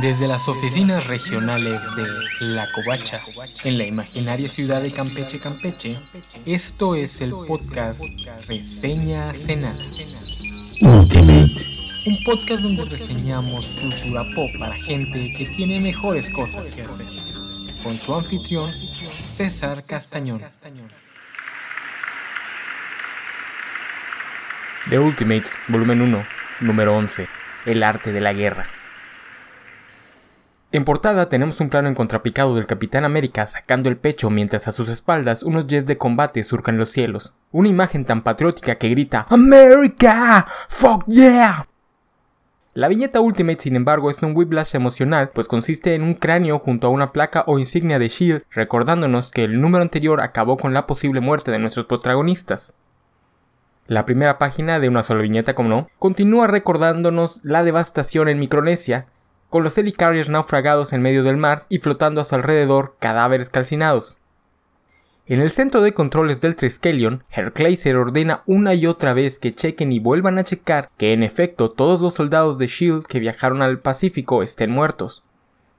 Desde las oficinas regionales de La Covacha, en la imaginaria ciudad de Campeche, Campeche, esto es el podcast Reseña Cenada. Un podcast donde reseñamos cultura pop para gente que tiene mejores cosas que hacer. Con su anfitrión, César Castañón. The Ultimates, volumen 1, número 11. El arte de la guerra. En portada tenemos un plano en contrapicado del Capitán América sacando el pecho mientras a sus espaldas unos jets de combate surcan los cielos. Una imagen tan patriótica que grita ¡America! ¡Fuck yeah! La viñeta Ultimate, sin embargo, es un whiplash emocional, pues consiste en un cráneo junto a una placa o insignia de Shield, recordándonos que el número anterior acabó con la posible muerte de nuestros protagonistas. La primera página de una sola viñeta, como no, continúa recordándonos la devastación en Micronesia, con los helicarriers naufragados en medio del mar y flotando a su alrededor cadáveres calcinados. En el centro de controles del Triskelion, Herr ordena una y otra vez que chequen y vuelvan a checar que en efecto todos los soldados de SHIELD que viajaron al Pacífico estén muertos.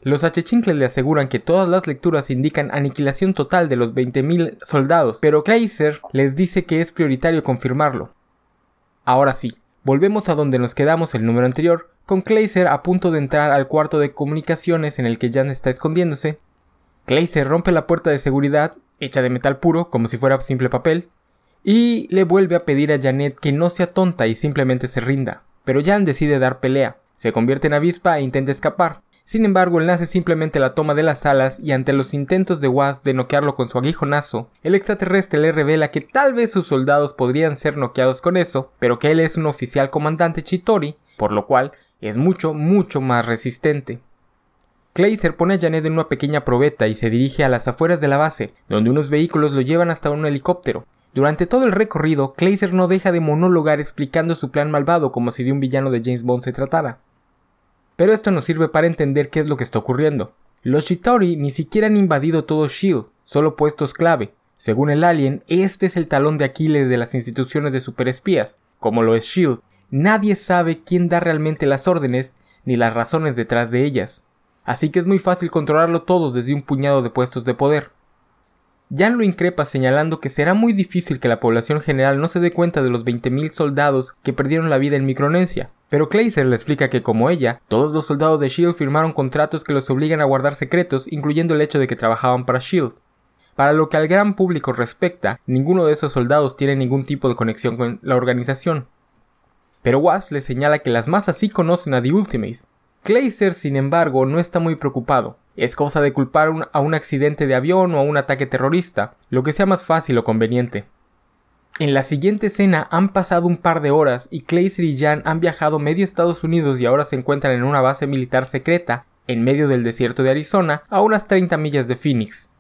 Los achechincles le aseguran que todas las lecturas indican aniquilación total de los 20.000 soldados, pero Kleiser les dice que es prioritario confirmarlo. Ahora sí, volvemos a donde nos quedamos el número anterior, con Kleiser a punto de entrar al cuarto de comunicaciones en el que Jan está escondiéndose. Kleiser rompe la puerta de seguridad, hecha de metal puro como si fuera simple papel, y le vuelve a pedir a Janet que no sea tonta y simplemente se rinda. Pero Jan decide dar pelea, se convierte en avispa e intenta escapar. Sin embargo, el nace simplemente la toma de las alas y ante los intentos de Was de noquearlo con su aguijonazo, el extraterrestre le revela que tal vez sus soldados podrían ser noqueados con eso, pero que él es un oficial comandante Chitori, por lo cual es mucho, mucho más resistente. Kleiser pone a Janet en una pequeña probeta y se dirige a las afueras de la base, donde unos vehículos lo llevan hasta un helicóptero. Durante todo el recorrido, Kleiser no deja de monologar explicando su plan malvado como si de un villano de James Bond se tratara. Pero esto nos sirve para entender qué es lo que está ocurriendo. Los Chitori ni siquiera han invadido todo Shield, solo puestos clave. Según el alien, este es el talón de Aquiles de las instituciones de superespías, como lo es Shield, Nadie sabe quién da realmente las órdenes ni las razones detrás de ellas, así que es muy fácil controlarlo todo desde un puñado de puestos de poder. Jan lo increpa señalando que será muy difícil que la población general no se dé cuenta de los 20.000 soldados que perdieron la vida en Micronesia, pero Kleiser le explica que como ella, todos los soldados de SHIELD firmaron contratos que los obligan a guardar secretos, incluyendo el hecho de que trabajaban para SHIELD. Para lo que al gran público respecta, ninguno de esos soldados tiene ningún tipo de conexión con la organización, pero Wasp le señala que las masas sí conocen a The Ultimates. Kleiser, sin embargo, no está muy preocupado. Es cosa de culpar a un accidente de avión o a un ataque terrorista, lo que sea más fácil o conveniente. En la siguiente escena han pasado un par de horas y Kleiser y Jan han viajado medio Estados Unidos y ahora se encuentran en una base militar secreta en medio del desierto de Arizona, a unas 30 millas de Phoenix.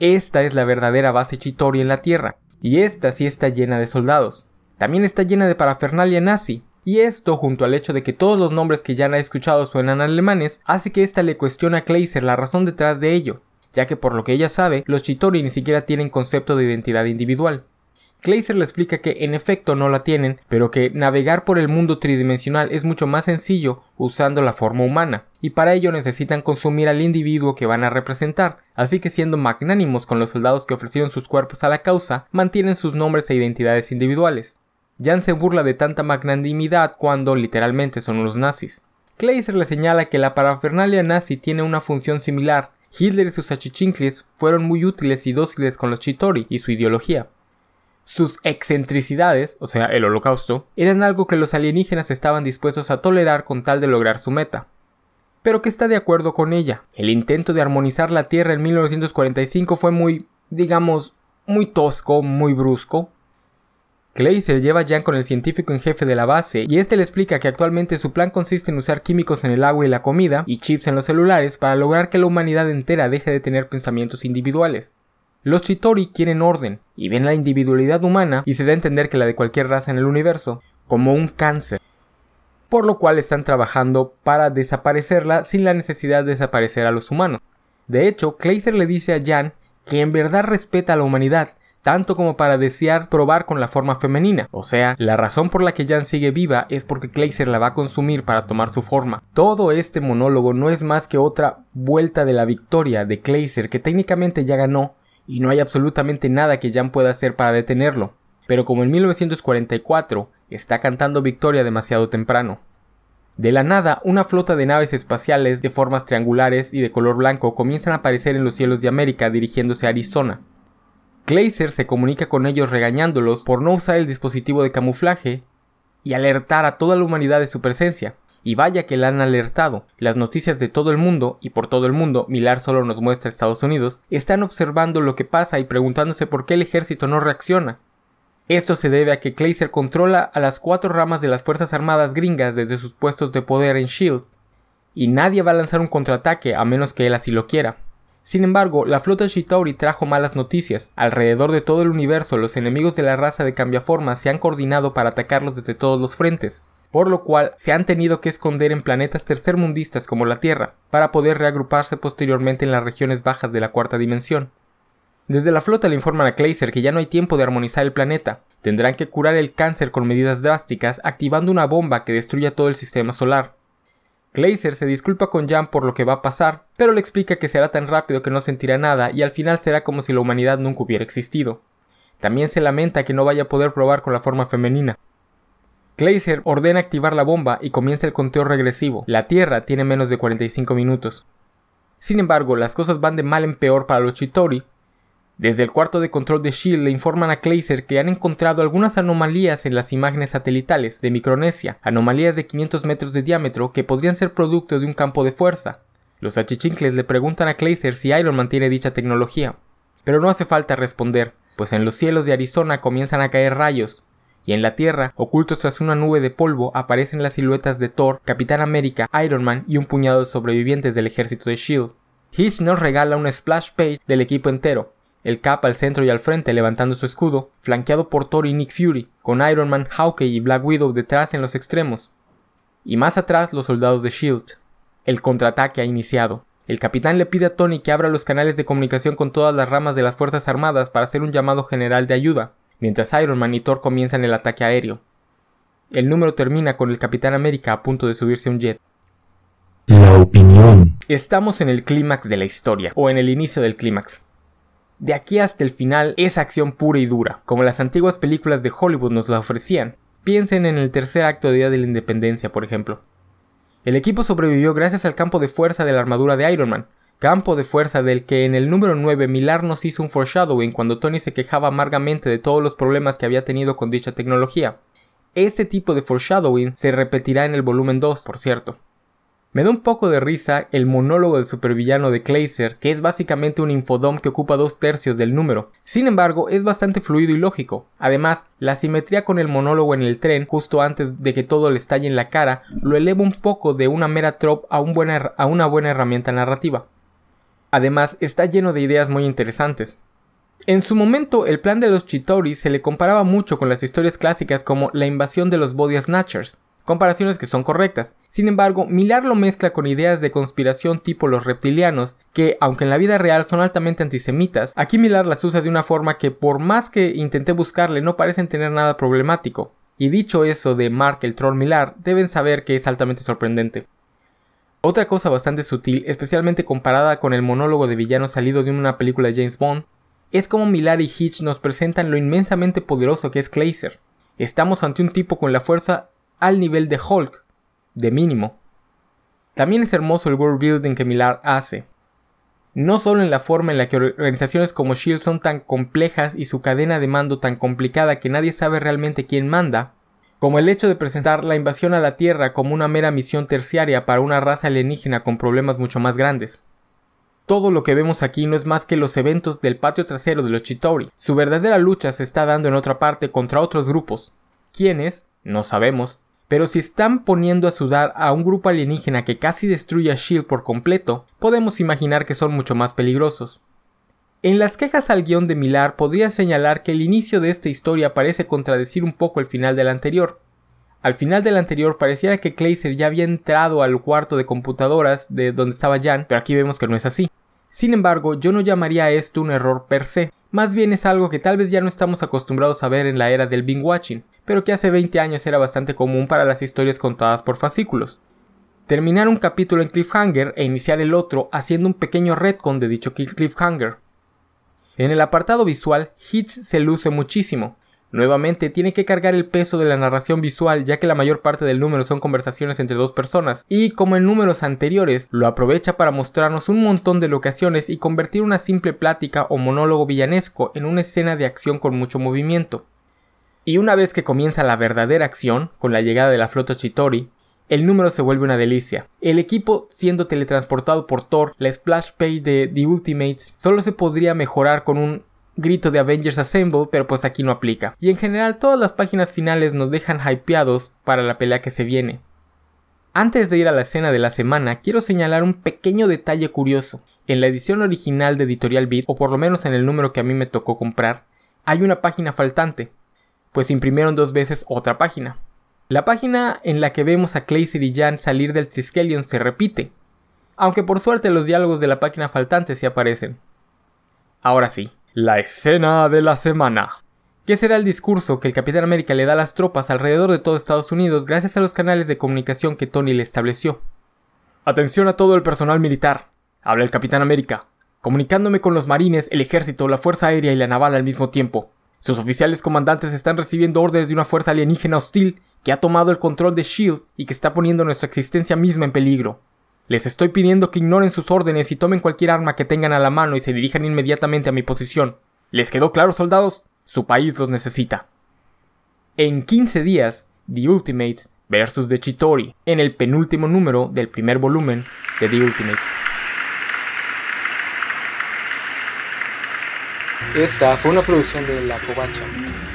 Esta es la verdadera base Chitori en la Tierra, y esta sí está llena de soldados. También está llena de parafernalia nazi, y esto, junto al hecho de que todos los nombres que ya ha escuchado suenan alemanes, hace que ésta le cuestione a Kleiser la razón detrás de ello, ya que por lo que ella sabe, los Chitori ni siquiera tienen concepto de identidad individual. Kleiser le explica que en efecto no la tienen, pero que navegar por el mundo tridimensional es mucho más sencillo usando la forma humana, y para ello necesitan consumir al individuo que van a representar, así que siendo magnánimos con los soldados que ofrecieron sus cuerpos a la causa, mantienen sus nombres e identidades individuales. Jan se burla de tanta magnanimidad cuando literalmente son los nazis. Kleiser le señala que la parafernalia nazi tiene una función similar. Hitler y sus achichincles fueron muy útiles y dóciles con los Chitori y su ideología. Sus excentricidades, o sea, el holocausto, eran algo que los alienígenas estaban dispuestos a tolerar con tal de lograr su meta. Pero que está de acuerdo con ella. El intento de armonizar la Tierra en 1945 fue muy, digamos, muy tosco, muy brusco, Kleiser lleva a Jan con el científico en jefe de la base y este le explica que actualmente su plan consiste en usar químicos en el agua y la comida y chips en los celulares para lograr que la humanidad entera deje de tener pensamientos individuales. Los Chitori quieren orden y ven la individualidad humana y se da a entender que la de cualquier raza en el universo como un cáncer, por lo cual están trabajando para desaparecerla sin la necesidad de desaparecer a los humanos. De hecho, Kleiser le dice a Jan que en verdad respeta a la humanidad tanto como para desear probar con la forma femenina. O sea, la razón por la que Jan sigue viva es porque Kleiser la va a consumir para tomar su forma. Todo este monólogo no es más que otra vuelta de la victoria de Kleiser que técnicamente ya ganó y no hay absolutamente nada que Jan pueda hacer para detenerlo. Pero como en 1944 está cantando victoria demasiado temprano. De la nada, una flota de naves espaciales de formas triangulares y de color blanco comienzan a aparecer en los cielos de América dirigiéndose a Arizona. Glazer se comunica con ellos regañándolos por no usar el dispositivo de camuflaje y alertar a toda la humanidad de su presencia. Y vaya que la han alertado. Las noticias de todo el mundo, y por todo el mundo, Milar solo nos muestra Estados Unidos, están observando lo que pasa y preguntándose por qué el ejército no reacciona. Esto se debe a que Kleiser controla a las cuatro ramas de las Fuerzas Armadas gringas desde sus puestos de poder en Shield, y nadie va a lanzar un contraataque a menos que él así lo quiera. Sin embargo, la flota Shitauri trajo malas noticias. Alrededor de todo el universo, los enemigos de la raza de cambiaformas se han coordinado para atacarlos desde todos los frentes, por lo cual se han tenido que esconder en planetas tercermundistas como la Tierra, para poder reagruparse posteriormente en las regiones bajas de la cuarta dimensión. Desde la flota le informan a Kleiser que ya no hay tiempo de armonizar el planeta. Tendrán que curar el cáncer con medidas drásticas activando una bomba que destruya todo el sistema solar. Glazer se disculpa con Jan por lo que va a pasar, pero le explica que será tan rápido que no sentirá nada y al final será como si la humanidad nunca hubiera existido. También se lamenta que no vaya a poder probar con la forma femenina. Glazer ordena activar la bomba y comienza el conteo regresivo. La Tierra tiene menos de 45 minutos. Sin embargo, las cosas van de mal en peor para los Chitori, desde el cuarto de control de Shield le informan a Kleiser que han encontrado algunas anomalías en las imágenes satelitales de Micronesia, anomalías de 500 metros de diámetro que podrían ser producto de un campo de fuerza. Los achichincles le preguntan a Kleiser si Iron Man tiene dicha tecnología, pero no hace falta responder, pues en los cielos de Arizona comienzan a caer rayos, y en la Tierra, ocultos tras una nube de polvo, aparecen las siluetas de Thor, Capitán América, Iron Man y un puñado de sobrevivientes del ejército de Shield. Hitch nos regala un splash page del equipo entero, el Cap al centro y al frente levantando su escudo, flanqueado por Thor y Nick Fury, con Iron Man, Hawkeye y Black Widow detrás en los extremos. Y más atrás los soldados de Shield. El contraataque ha iniciado. El capitán le pide a Tony que abra los canales de comunicación con todas las ramas de las Fuerzas Armadas para hacer un llamado general de ayuda, mientras Iron Man y Thor comienzan el ataque aéreo. El número termina con el Capitán América a punto de subirse a un jet. La opinión. Estamos en el clímax de la historia, o en el inicio del clímax. De aquí hasta el final es acción pura y dura, como las antiguas películas de Hollywood nos la ofrecían. Piensen en el tercer acto de Día de la Independencia, por ejemplo. El equipo sobrevivió gracias al campo de fuerza de la armadura de Iron Man, campo de fuerza del que en el número 9 Millar nos hizo un foreshadowing cuando Tony se quejaba amargamente de todos los problemas que había tenido con dicha tecnología. Este tipo de foreshadowing se repetirá en el volumen 2, por cierto. Me da un poco de risa el monólogo del supervillano de Kleiser, que es básicamente un infodom que ocupa dos tercios del número. Sin embargo, es bastante fluido y lógico. Además, la simetría con el monólogo en el tren, justo antes de que todo le estalle en la cara, lo eleva un poco de una mera trope a, a una buena herramienta narrativa. Además, está lleno de ideas muy interesantes. En su momento, el plan de los Chitori se le comparaba mucho con las historias clásicas como la invasión de los Body Snatchers, comparaciones que son correctas. Sin embargo, Millar lo mezcla con ideas de conspiración tipo los reptilianos, que, aunque en la vida real son altamente antisemitas, aquí Millar las usa de una forma que por más que intenté buscarle no parecen tener nada problemático. Y dicho eso de Mark el troll Millar, deben saber que es altamente sorprendente. Otra cosa bastante sutil, especialmente comparada con el monólogo de villano salido de una película de James Bond, es como Millar y Hitch nos presentan lo inmensamente poderoso que es Kleiser. Estamos ante un tipo con la fuerza al nivel de Hulk, de mínimo. También es hermoso el world building que Millar hace. No solo en la forma en la que organizaciones como Shield son tan complejas y su cadena de mando tan complicada que nadie sabe realmente quién manda, como el hecho de presentar la invasión a la Tierra como una mera misión terciaria para una raza alienígena con problemas mucho más grandes. Todo lo que vemos aquí no es más que los eventos del patio trasero de los Chitori. Su verdadera lucha se está dando en otra parte contra otros grupos. ¿Quiénes? No sabemos, pero si están poniendo a sudar a un grupo alienígena que casi destruye a Shield por completo, podemos imaginar que son mucho más peligrosos. En las quejas al guion de Millar podría señalar que el inicio de esta historia parece contradecir un poco el final del anterior. Al final del anterior pareciera que Kleiser ya había entrado al cuarto de computadoras de donde estaba Jan, pero aquí vemos que no es así. Sin embargo, yo no llamaría a esto un error per se, más bien es algo que tal vez ya no estamos acostumbrados a ver en la era del binge watching, pero que hace 20 años era bastante común para las historias contadas por fascículos. Terminar un capítulo en cliffhanger e iniciar el otro haciendo un pequeño retcon de dicho cliffhanger. En el apartado visual, Hitch se luce muchísimo, Nuevamente tiene que cargar el peso de la narración visual ya que la mayor parte del número son conversaciones entre dos personas y como en números anteriores lo aprovecha para mostrarnos un montón de locaciones y convertir una simple plática o monólogo villanesco en una escena de acción con mucho movimiento. Y una vez que comienza la verdadera acción, con la llegada de la flota Chitori, el número se vuelve una delicia. El equipo siendo teletransportado por Thor, la splash page de The Ultimates solo se podría mejorar con un grito de Avengers Assemble, pero pues aquí no aplica. Y en general todas las páginas finales nos dejan hypeados para la pelea que se viene. Antes de ir a la escena de la semana, quiero señalar un pequeño detalle curioso. En la edición original de Editorial Beat, o por lo menos en el número que a mí me tocó comprar, hay una página faltante, pues imprimieron dos veces otra página. La página en la que vemos a Clayser y Jan salir del Triskelion se repite, aunque por suerte los diálogos de la página faltante sí aparecen. Ahora sí, la escena de la semana. ¿Qué será el discurso que el Capitán América le da a las tropas alrededor de todo Estados Unidos gracias a los canales de comunicación que Tony le estableció? Atención a todo el personal militar. Habla el Capitán América, comunicándome con los marines, el ejército, la fuerza aérea y la naval al mismo tiempo. Sus oficiales comandantes están recibiendo órdenes de una fuerza alienígena hostil que ha tomado el control de Shield y que está poniendo nuestra existencia misma en peligro. Les estoy pidiendo que ignoren sus órdenes y tomen cualquier arma que tengan a la mano y se dirijan inmediatamente a mi posición. ¿Les quedó claro, soldados? Su país los necesita. En 15 días, The Ultimates versus The Chitori, en el penúltimo número del primer volumen de The Ultimates. Esta fue una producción de La Covacha,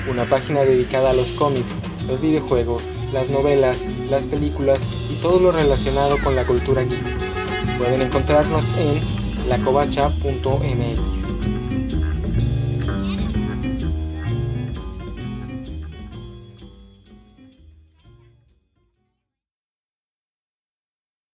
una página dedicada a los cómics, los videojuegos, las novelas, las películas y todo lo relacionado con la cultura geek. Pueden encontrarnos en lacovacha.mx.